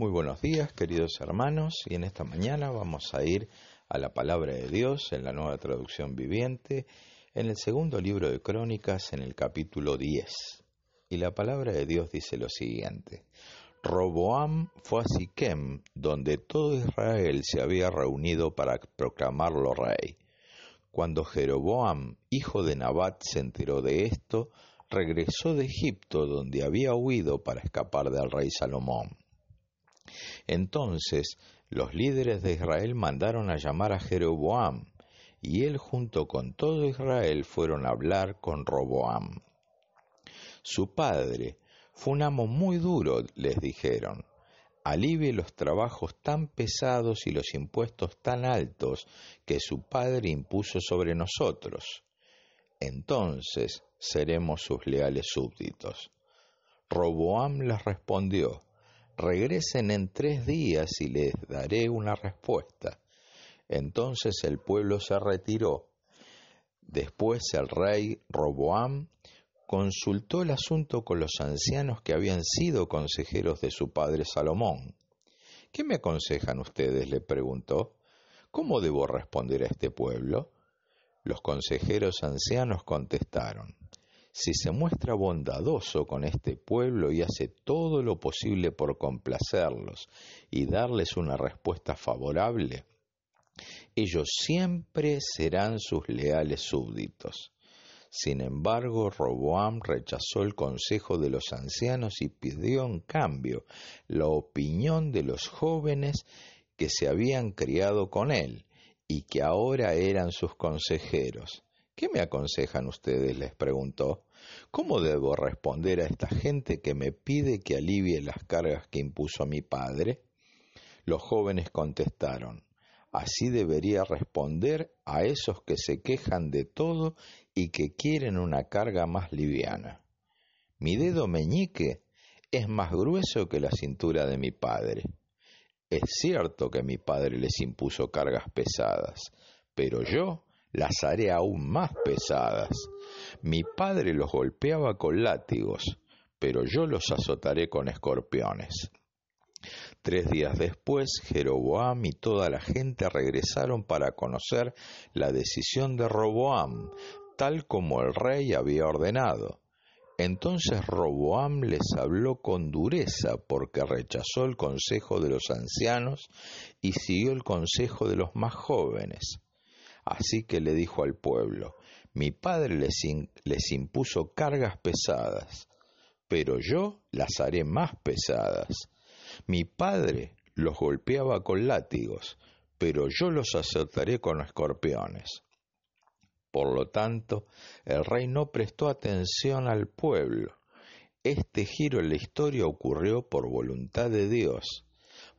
Muy buenos días, queridos hermanos, y en esta mañana vamos a ir a la palabra de Dios en la nueva traducción viviente, en el segundo libro de Crónicas, en el capítulo 10. Y la palabra de Dios dice lo siguiente. Roboam fue a Siquem, donde todo Israel se había reunido para proclamarlo rey. Cuando Jeroboam, hijo de Nabat, se enteró de esto, regresó de Egipto, donde había huido para escapar del rey Salomón. Entonces los líderes de Israel mandaron a llamar a Jeroboam, y él junto con todo Israel fueron a hablar con Roboam. Su padre fue un amo muy duro, les dijeron. Alivie los trabajos tan pesados y los impuestos tan altos que su padre impuso sobre nosotros. Entonces seremos sus leales súbditos. Roboam les respondió, regresen en tres días y les daré una respuesta. Entonces el pueblo se retiró. Después el rey Roboam consultó el asunto con los ancianos que habían sido consejeros de su padre Salomón. ¿Qué me aconsejan ustedes? le preguntó. ¿Cómo debo responder a este pueblo? Los consejeros ancianos contestaron si se muestra bondadoso con este pueblo y hace todo lo posible por complacerlos y darles una respuesta favorable, ellos siempre serán sus leales súbditos. Sin embargo, Roboam rechazó el consejo de los ancianos y pidió en cambio la opinión de los jóvenes que se habían criado con él y que ahora eran sus consejeros. ¿Qué me aconsejan ustedes? les preguntó. ¿Cómo debo responder a esta gente que me pide que alivie las cargas que impuso mi padre? Los jóvenes contestaron, así debería responder a esos que se quejan de todo y que quieren una carga más liviana. Mi dedo meñique es más grueso que la cintura de mi padre. Es cierto que mi padre les impuso cargas pesadas, pero yo las haré aún más pesadas. Mi padre los golpeaba con látigos, pero yo los azotaré con escorpiones. Tres días después, Jeroboam y toda la gente regresaron para conocer la decisión de Roboam, tal como el rey había ordenado. Entonces Roboam les habló con dureza porque rechazó el consejo de los ancianos y siguió el consejo de los más jóvenes. Así que le dijo al pueblo, mi padre les, impuso cargas pesadas, pero yo las haré más pesadas. Mi padre los golpeaba con látigos, pero yo los azotaré con escorpiones. Por lo tanto, el rey no prestó atención al pueblo. Este giro en la historia ocurrió por voluntad de Dios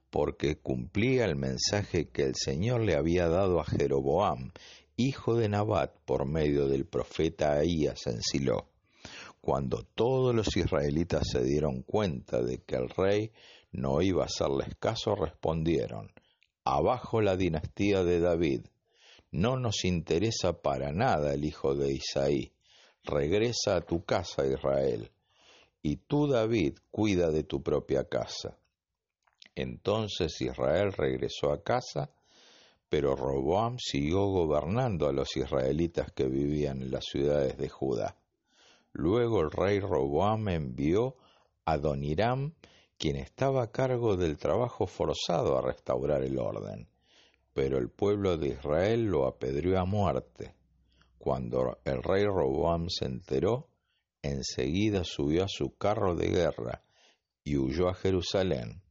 porque cumplía el mensaje que el Señor le había dado a Jeroboam, hijo de Nabat, por medio del profeta Ahías en Silo. Cuando todos los israelitas se dieron cuenta de que el rey no iba a hacerles caso, respondieron, Abajo la dinastía de David, no nos interesa para nada el hijo de Isaí, regresa a tu casa, Israel, y tú, David, cuida de tu propia casa. Entonces Israel regresó a casa, pero Roboam siguió gobernando a los israelitas que vivían en las ciudades de Judá. Luego el rey Roboam envió a Doniram, quien estaba a cargo del trabajo forzado a restaurar el orden, pero el pueblo de Israel lo apedreó a muerte. Cuando el rey Roboam se enteró, enseguida subió a su carro de guerra y huyó a Jerusalén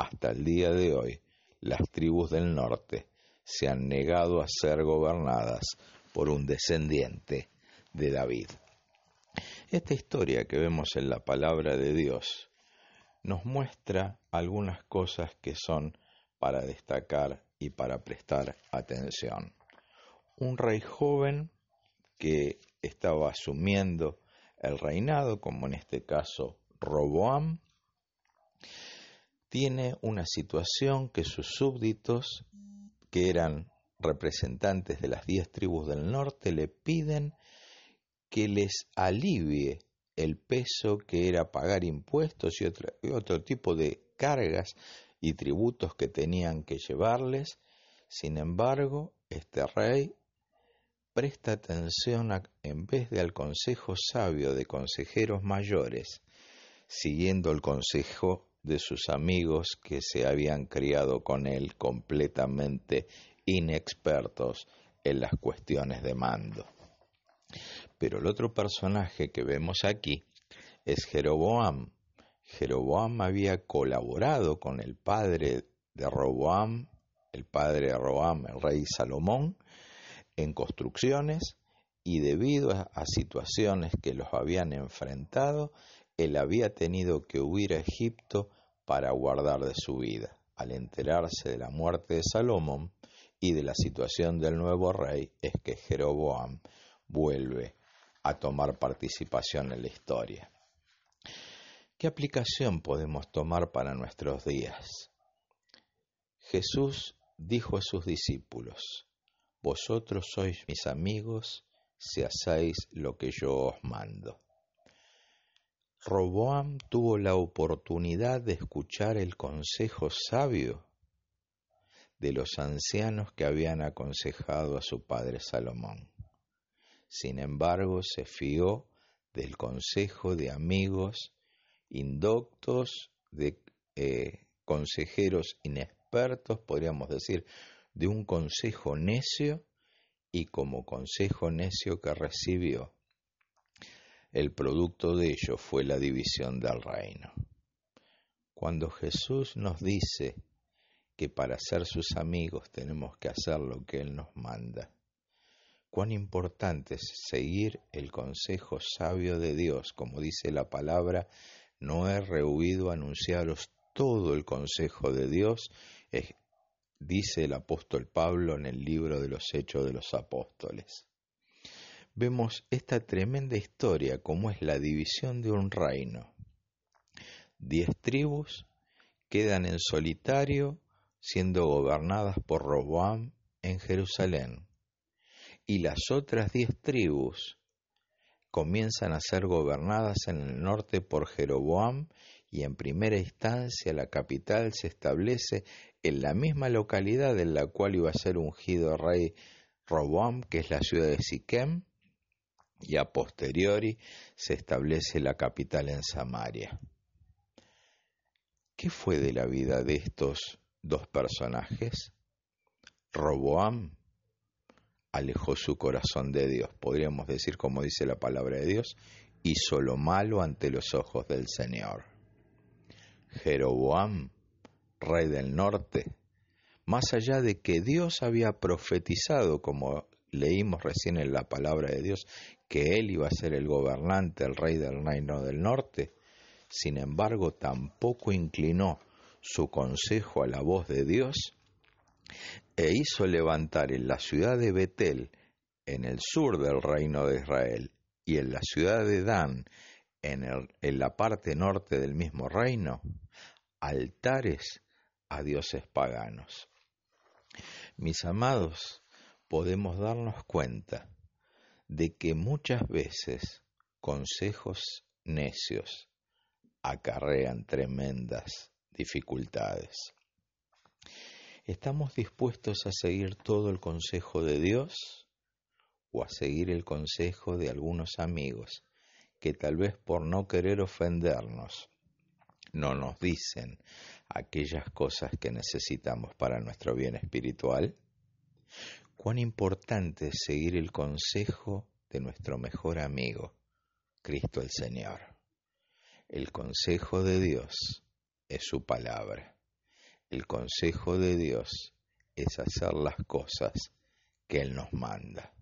hasta el día de hoy, las tribus del norte se han negado a ser gobernadas por un descendiente de David. Esta historia que vemos en la palabra de Dios nos muestra algunas cosas que son para destacar y para prestar atención. Un rey joven que estaba asumiendo el reinado, como en este caso Roboam, tiene una situación que sus súbditos, que eran representantes de las diez tribus del norte, le piden que les alivie el peso que era pagar impuestos y otro, tipo de cargas y tributos que tenían que llevarles. Sin embargo, este rey presta atención en vez de al consejo sabio de consejeros mayores, siguiendo el consejo de sus amigos que se habían criado con él completamente inexpertos en las cuestiones de mando. Pero el otro personaje que vemos aquí es Jeroboam. Jeroboam había colaborado con el padre de Roboam, el padre de Roboam, el rey Salomón, en construcciones y debido a, situaciones que los habían enfrentado, él había tenido que huir a Egipto para guardar de su vida. Al enterarse de la muerte de Salomón y de la situación del nuevo rey, es que Jeroboam vuelve a tomar participación en la historia. ¿Qué aplicación podemos tomar para nuestros días? Jesús dijo a sus discípulos, Vosotros sois mis amigos si hacéis lo que yo os mando. Roboam tuvo la oportunidad de escuchar el consejo sabio de los ancianos que habían aconsejado a su padre Salomón. Sin embargo, se fió del consejo de amigos indoctos, de eh, consejeros inexpertos, podríamos decir, de un consejo necio y como consejo necio que recibió, el producto de ello fue la división del reino. Cuando Jesús nos dice que para ser sus amigos tenemos que hacer lo que Él nos manda, cuán importante es seguir el consejo sabio de Dios, como dice la palabra, no he rehuido anunciaros todo el consejo de Dios, dice el apóstol Pablo en el libro de los Hechos de los Apóstoles. Vemos esta tremenda historia como es la división de un reino. Diez tribus quedan en solitario siendo gobernadas por Roboam en Jerusalén y las otras diez tribus comienzan a ser gobernadas en el norte por Jeroboam y en primera instancia la capital se establece en la misma localidad en la cual iba a ser ungido rey Roboam, que es la ciudad de Siquem, y a posteriori se establece la capital en Samaria. ¿Qué fue de la vida de estos dos personajes? Roboam alejó su corazón de Dios, podríamos decir como dice la palabra de Dios, hizo lo malo ante los ojos del Señor. Jeroboam rey del norte, más allá de que Dios había profetizado, como leímos recién en la palabra de Dios, que él iba a ser el gobernante, el rey del reino del norte, sin embargo tampoco inclinó su consejo a la voz de Dios e hizo levantar en la ciudad de Betel, en el sur del reino de Israel, y en la ciudad de Dan, en, en la parte norte del mismo reino, altares a dioses paganos. Mis amados, podemos darnos cuenta de que muchas veces consejos necios acarrean tremendas dificultades. ¿Estamos dispuestos a seguir todo el consejo de Dios o a seguir el consejo de algunos amigos que tal vez por no querer ofendernos no nos dicen aquellas cosas que necesitamos para nuestro bien espiritual? Cuán importante es seguir el consejo de nuestro mejor amigo, Cristo el Señor. El consejo de Dios es su palabra. El consejo de Dios es hacer las cosas que Él nos manda.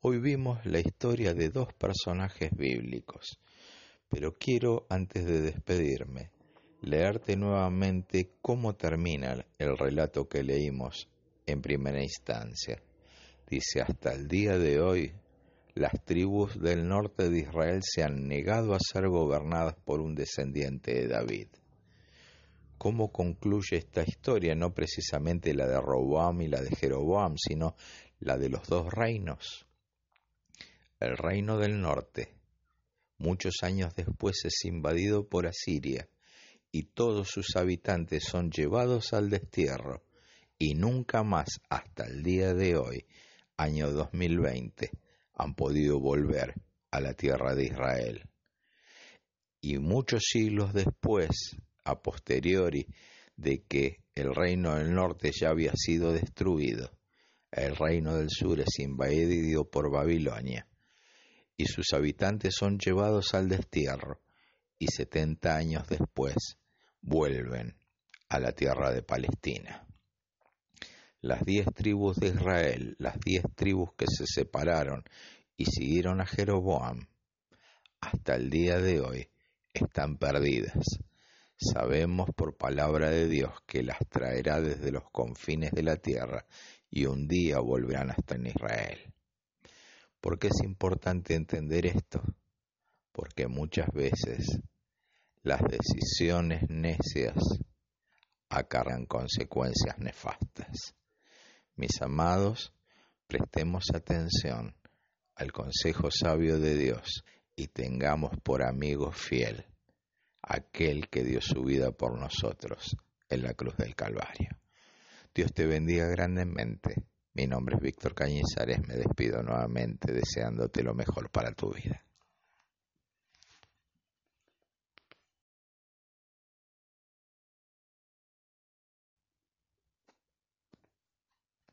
Hoy vimos la historia de dos personajes bíblicos, pero quiero, antes de despedirme, leerte nuevamente cómo termina el relato que leímos en primera instancia. Dice, hasta el día de hoy, las tribus del norte de Israel se han negado a ser gobernadas por un descendiente de David. ¿Cómo concluye esta historia? No precisamente la de Roboam y la de Jeroboam, sino la de los dos reinos. El reino del norte, muchos años después, es invadido por Asiria y todos sus habitantes son llevados al destierro y nunca más hasta el día de hoy, año 2020, han podido volver a la tierra de Israel. Y muchos siglos después, a posteriori de que el reino del norte ya había sido destruido, el reino del sur es invadido por Babilonia, y sus habitantes son llevados al destierro, y setenta años después vuelven a la tierra de Palestina las diez tribus de Israel, las diez tribus que se separaron y siguieron a Jeroboam, hasta el día de hoy están perdidas. Sabemos por palabra de Dios que las traerá desde los confines de la tierra y un día volverán hasta en Israel. ¿Por qué es importante entender esto? Porque muchas veces las decisiones necias acarran consecuencias nefastas. Mis amados, prestemos atención al consejo sabio de Dios y tengamos por amigo fiel aquel que dio su vida por nosotros en la cruz del Calvario. Dios te bendiga grandemente. Mi nombre es Víctor Cañizares. Me despido nuevamente deseándote lo mejor para tu vida.